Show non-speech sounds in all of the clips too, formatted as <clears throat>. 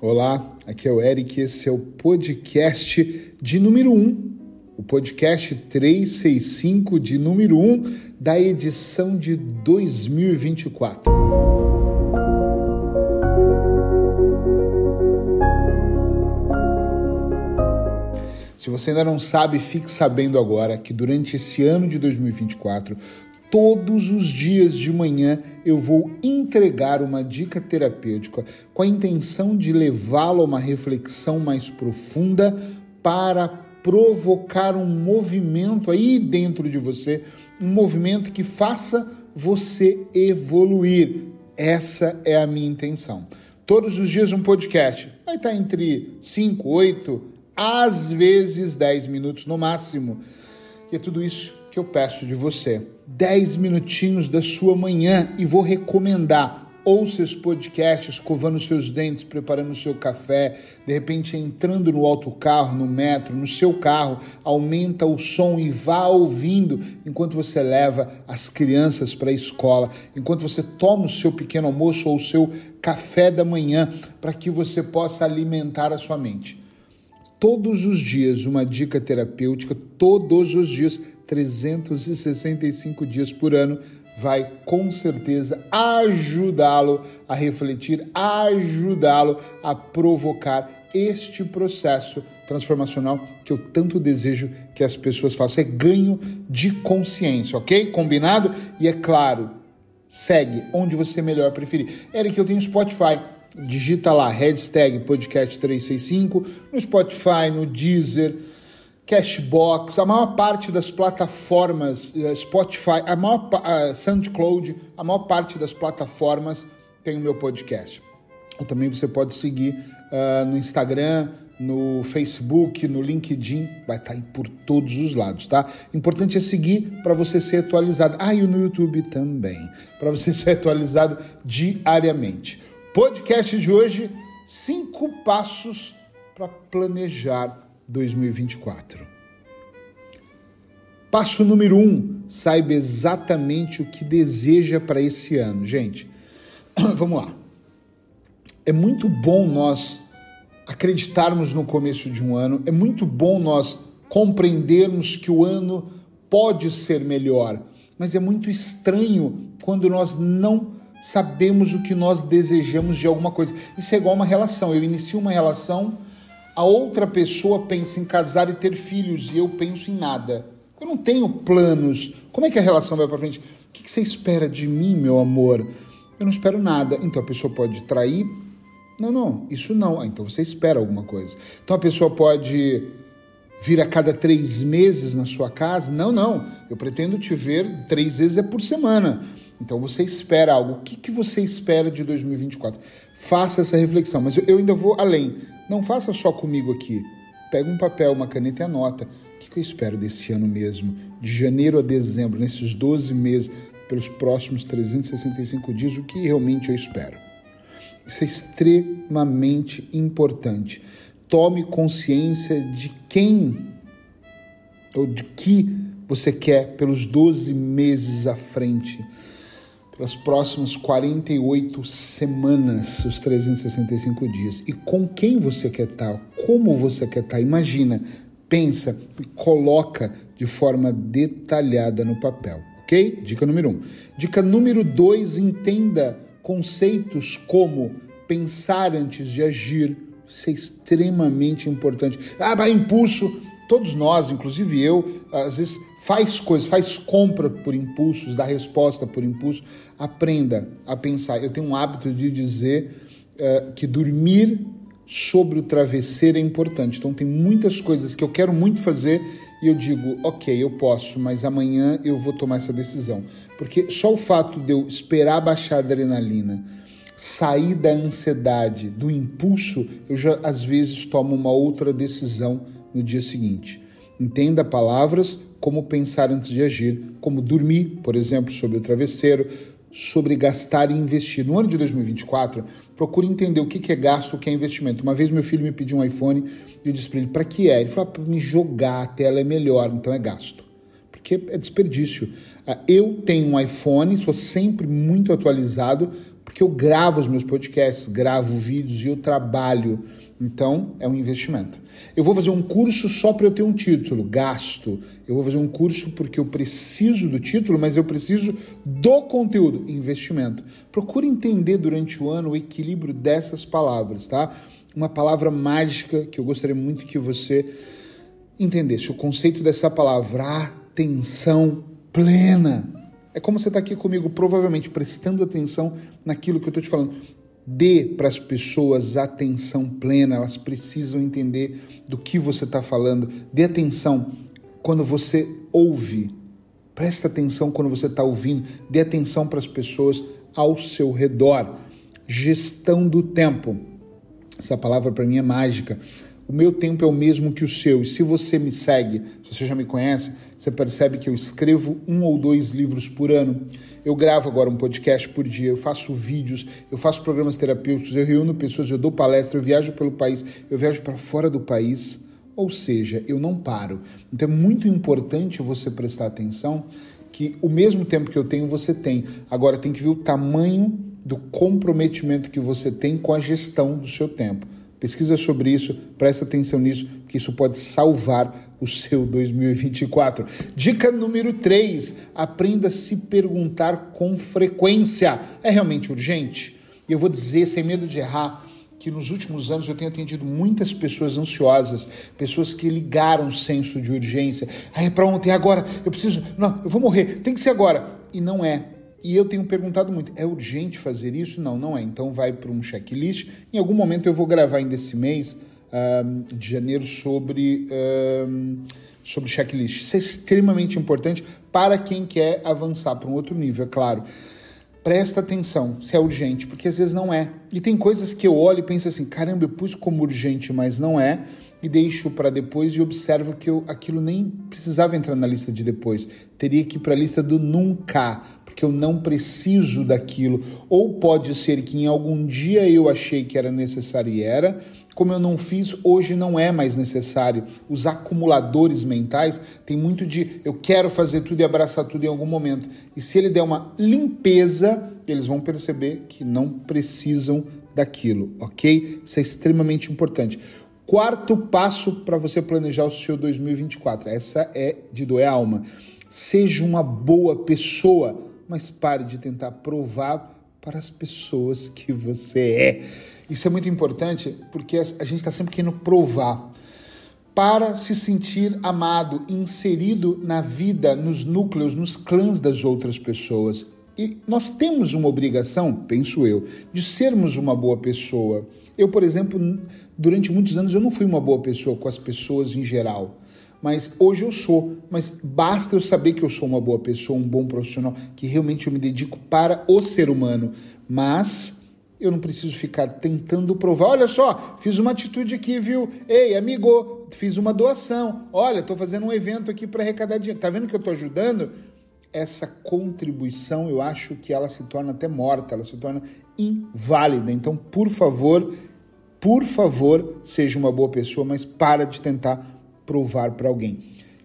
Olá, aqui é o Eric, esse é o podcast de número 1, o podcast 365 de número 1 da edição de 2024. Se você ainda não sabe, fique sabendo agora que durante esse ano de 2024 todos os dias de manhã eu vou entregar uma dica terapêutica com a intenção de levá-lo a uma reflexão mais profunda para provocar um movimento aí dentro de você, um movimento que faça você evoluir. Essa é a minha intenção. Todos os dias um podcast. Vai estar entre 5, 8, às vezes 10 minutos no máximo. E é tudo isso que eu peço de você. 10 minutinhos da sua manhã e vou recomendar. Ouça esse podcast escovando seus dentes, preparando o seu café, de repente entrando no autocarro, no metro, no seu carro, aumenta o som e vá ouvindo enquanto você leva as crianças para a escola, enquanto você toma o seu pequeno almoço ou o seu café da manhã, para que você possa alimentar a sua mente. Todos os dias, uma dica terapêutica, todos os dias 365 dias por ano, vai com certeza ajudá-lo a refletir, ajudá-lo a provocar este processo transformacional que eu tanto desejo que as pessoas façam. É ganho de consciência, ok? Combinado? E é claro, segue onde você melhor preferir. Eric, eu tenho Spotify. Digita lá, hashtag podcast 365, no Spotify, no Deezer Cashbox, a maior parte das plataformas, eh, Spotify, a maior a SoundCloud, a maior parte das plataformas tem o meu podcast. Ou também você pode seguir uh, no Instagram, no Facebook, no LinkedIn, vai estar tá aí por todos os lados, tá? Importante é seguir para você ser atualizado. Ah, e no YouTube também, para você <laughs> ser atualizado diariamente. Podcast de hoje: cinco passos para planejar 2024. Passo número um: saiba exatamente o que deseja para esse ano. Gente, <clears throat> vamos lá. É muito bom nós acreditarmos no começo de um ano, é muito bom nós compreendermos que o ano pode ser melhor, mas é muito estranho quando nós não sabemos o que nós desejamos de alguma coisa. Isso é igual uma relação. Eu inicio uma relação a outra pessoa pensa em casar e ter filhos e eu penso em nada. Eu não tenho planos. Como é que a relação vai para frente? O que você espera de mim, meu amor? Eu não espero nada. Então a pessoa pode trair? Não, não, isso não. Ah, então você espera alguma coisa. Então a pessoa pode vir a cada três meses na sua casa? Não, não. Eu pretendo te ver três vezes é por semana. Então você espera algo. O que, que você espera de 2024? Faça essa reflexão. Mas eu, eu ainda vou além. Não faça só comigo aqui. Pega um papel, uma caneta e anota. O que, que eu espero desse ano mesmo? De janeiro a dezembro, nesses 12 meses, pelos próximos 365 dias, o que realmente eu espero? Isso é extremamente importante. Tome consciência de quem ou de que você quer pelos 12 meses à frente pelas próximas 48 semanas, os 365 dias. E com quem você quer estar, como você quer estar. Imagina, pensa e coloca de forma detalhada no papel, ok? Dica número um. Dica número dois: entenda conceitos como pensar antes de agir. Isso é extremamente importante. Ah, vai impulso. Todos nós, inclusive eu, às vezes faz coisas, faz compra por impulsos, dá resposta por impulso. Aprenda a pensar. Eu tenho um hábito de dizer uh, que dormir sobre o travesseiro é importante. Então tem muitas coisas que eu quero muito fazer e eu digo, ok, eu posso, mas amanhã eu vou tomar essa decisão. Porque só o fato de eu esperar baixar a adrenalina, sair da ansiedade, do impulso, eu já às vezes tomo uma outra decisão no dia seguinte. Entenda palavras como pensar antes de agir, como dormir, por exemplo, sobre o travesseiro, sobre gastar e investir. No ano de 2024, procure entender o que é gasto, o que é investimento. Uma vez meu filho me pediu um iPhone e eu disse para ele, para que é? Ele falou, ah, para me jogar, a tela é melhor, então é gasto. Porque é desperdício. Ah, eu tenho um iPhone, sou sempre muito atualizado, porque porque eu gravo os meus podcasts, gravo vídeos e eu trabalho. Então, é um investimento. Eu vou fazer um curso só para eu ter um título, gasto. Eu vou fazer um curso porque eu preciso do título, mas eu preciso do conteúdo, investimento. Procure entender durante o ano o equilíbrio dessas palavras, tá? Uma palavra mágica que eu gostaria muito que você entendesse o conceito dessa palavra, atenção plena. É como você está aqui comigo, provavelmente prestando atenção naquilo que eu estou te falando. Dê para as pessoas atenção plena, elas precisam entender do que você está falando. Dê atenção quando você ouve. Presta atenção quando você está ouvindo. Dê atenção para as pessoas ao seu redor. Gestão do tempo. Essa palavra para mim é mágica. O meu tempo é o mesmo que o seu. E se você me segue, se você já me conhece, você percebe que eu escrevo um ou dois livros por ano. Eu gravo agora um podcast por dia, eu faço vídeos, eu faço programas terapêuticos, eu reúno pessoas, eu dou palestra, eu viajo pelo país, eu viajo para fora do país. Ou seja, eu não paro. Então é muito importante você prestar atenção que o mesmo tempo que eu tenho, você tem. Agora tem que ver o tamanho do comprometimento que você tem com a gestão do seu tempo. Pesquisa sobre isso, presta atenção nisso, que isso pode salvar o seu 2024. Dica número 3: aprenda a se perguntar com frequência. É realmente urgente? E eu vou dizer, sem medo de errar, que nos últimos anos eu tenho atendido muitas pessoas ansiosas, pessoas que ligaram o senso de urgência. Aí é para ontem, agora, eu preciso, não, eu vou morrer, tem que ser agora. E não é. E eu tenho perguntado muito: é urgente fazer isso? Não, não é. Então vai para um checklist. Em algum momento eu vou gravar ainda esse mês de janeiro sobre, sobre checklist. Isso é extremamente importante para quem quer avançar para um outro nível, é claro. Presta atenção se é urgente, porque às vezes não é. E tem coisas que eu olho e penso assim: caramba, eu pus como urgente, mas não é e deixo para depois e observo que eu, aquilo nem precisava entrar na lista de depois. Teria que ir para a lista do nunca, que eu não preciso daquilo. Ou pode ser que em algum dia eu achei que era necessário e era, como eu não fiz, hoje não é mais necessário. Os acumuladores mentais tem muito de eu quero fazer tudo e abraçar tudo em algum momento. E se ele der uma limpeza, eles vão perceber que não precisam daquilo, ok? Isso é extremamente importante. Quarto passo para você planejar o seu 2024. Essa é de doer a alma. Seja uma boa pessoa mas pare de tentar provar para as pessoas que você é. Isso é muito importante porque a gente está sempre querendo provar. Para se sentir amado, inserido na vida, nos núcleos, nos clãs das outras pessoas. E nós temos uma obrigação, penso eu, de sermos uma boa pessoa. Eu, por exemplo, durante muitos anos eu não fui uma boa pessoa com as pessoas em geral mas hoje eu sou. Mas basta eu saber que eu sou uma boa pessoa, um bom profissional, que realmente eu me dedico para o ser humano. Mas eu não preciso ficar tentando provar. Olha só, fiz uma atitude aqui, viu? Ei, amigo, fiz uma doação. Olha, estou fazendo um evento aqui para arrecadar dinheiro. Tá vendo que eu estou ajudando? Essa contribuição, eu acho que ela se torna até morta, ela se torna inválida. Então, por favor, por favor, seja uma boa pessoa, mas para de tentar provar para alguém.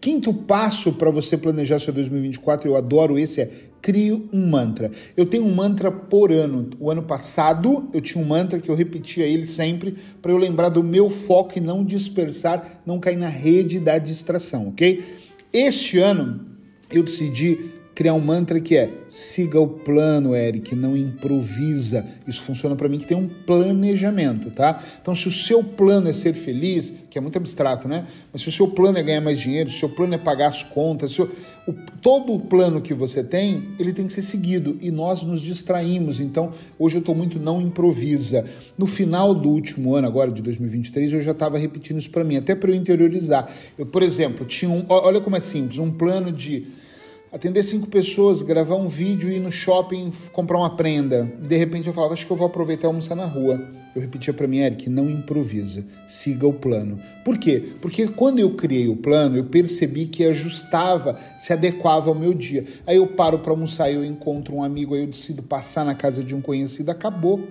Quinto passo para você planejar seu 2024, eu adoro esse, é crie um mantra. Eu tenho um mantra por ano. O ano passado eu tinha um mantra que eu repetia ele sempre para eu lembrar do meu foco e não dispersar, não cair na rede da distração, ok? Este ano eu decidi criar um mantra que é siga o plano, Eric, não improvisa. Isso funciona para mim que tem um planejamento, tá? Então, se o seu plano é ser feliz, que é muito abstrato, né? Mas se o seu plano é ganhar mais dinheiro, se o seu plano é pagar as contas, o, o, todo o plano que você tem, ele tem que ser seguido e nós nos distraímos. Então, hoje eu estou muito não improvisa. No final do último ano, agora de 2023, eu já estava repetindo isso para mim, até para eu interiorizar. Eu, por exemplo, tinha um, olha como é simples, um plano de atender cinco pessoas, gravar um vídeo ir no shopping comprar uma prenda. De repente eu falava, acho que eu vou aproveitar e almoçar na rua. Eu repetia para mim, Eric, não improvisa, siga o plano. Por quê? Porque quando eu criei o plano, eu percebi que ajustava, se adequava ao meu dia. Aí eu paro para almoçar, eu encontro um amigo, aí eu decido passar na casa de um conhecido, acabou.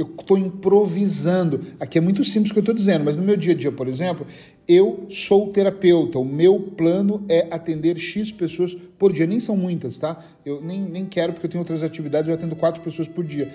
Eu estou improvisando. Aqui é muito simples o que eu estou dizendo, mas no meu dia a dia, por exemplo, eu sou terapeuta. O meu plano é atender X pessoas por dia. Nem são muitas, tá? Eu nem, nem quero, porque eu tenho outras atividades, eu atendo quatro pessoas por dia.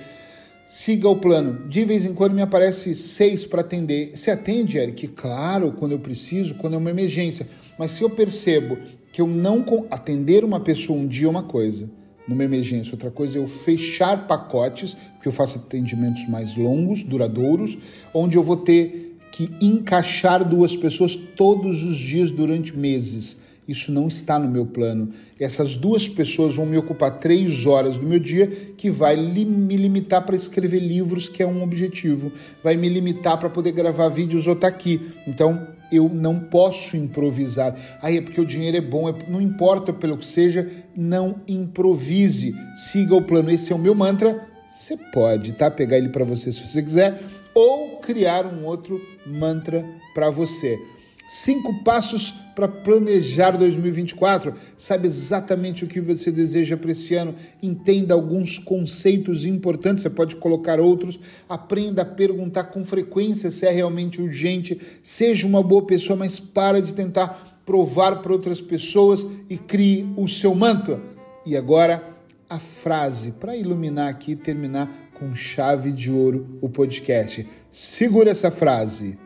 Siga o plano. De vez em quando me aparece seis para atender. Você atende, Eric? Claro, quando eu preciso, quando é uma emergência. Mas se eu percebo que eu não atender uma pessoa um dia é uma coisa numa emergência. Outra coisa é eu fechar pacotes, porque eu faço atendimentos mais longos, duradouros, onde eu vou ter que encaixar duas pessoas todos os dias durante meses. Isso não está no meu plano. Essas duas pessoas vão me ocupar três horas do meu dia, que vai li me limitar para escrever livros, que é um objetivo. Vai me limitar para poder gravar vídeos estar tá aqui. Então, eu não posso improvisar. Aí é porque o dinheiro é bom, é, não importa pelo que seja, não improvise. Siga o plano. Esse é o meu mantra. Você pode, tá? Pegar ele para você se você quiser, ou criar um outro mantra para você. Cinco passos para planejar 2024. Sabe exatamente o que você deseja para esse ano. Entenda alguns conceitos importantes. Você pode colocar outros. Aprenda a perguntar com frequência se é realmente urgente. Seja uma boa pessoa, mas para de tentar provar para outras pessoas e crie o seu manto. E agora a frase para iluminar aqui e terminar com chave de ouro o podcast. Segura essa frase.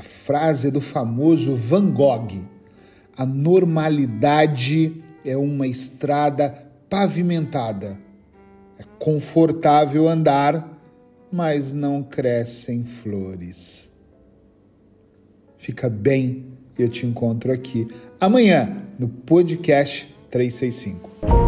A frase é do famoso Van Gogh: a normalidade é uma estrada pavimentada. É confortável andar, mas não crescem flores. Fica bem, eu te encontro aqui amanhã no podcast 365.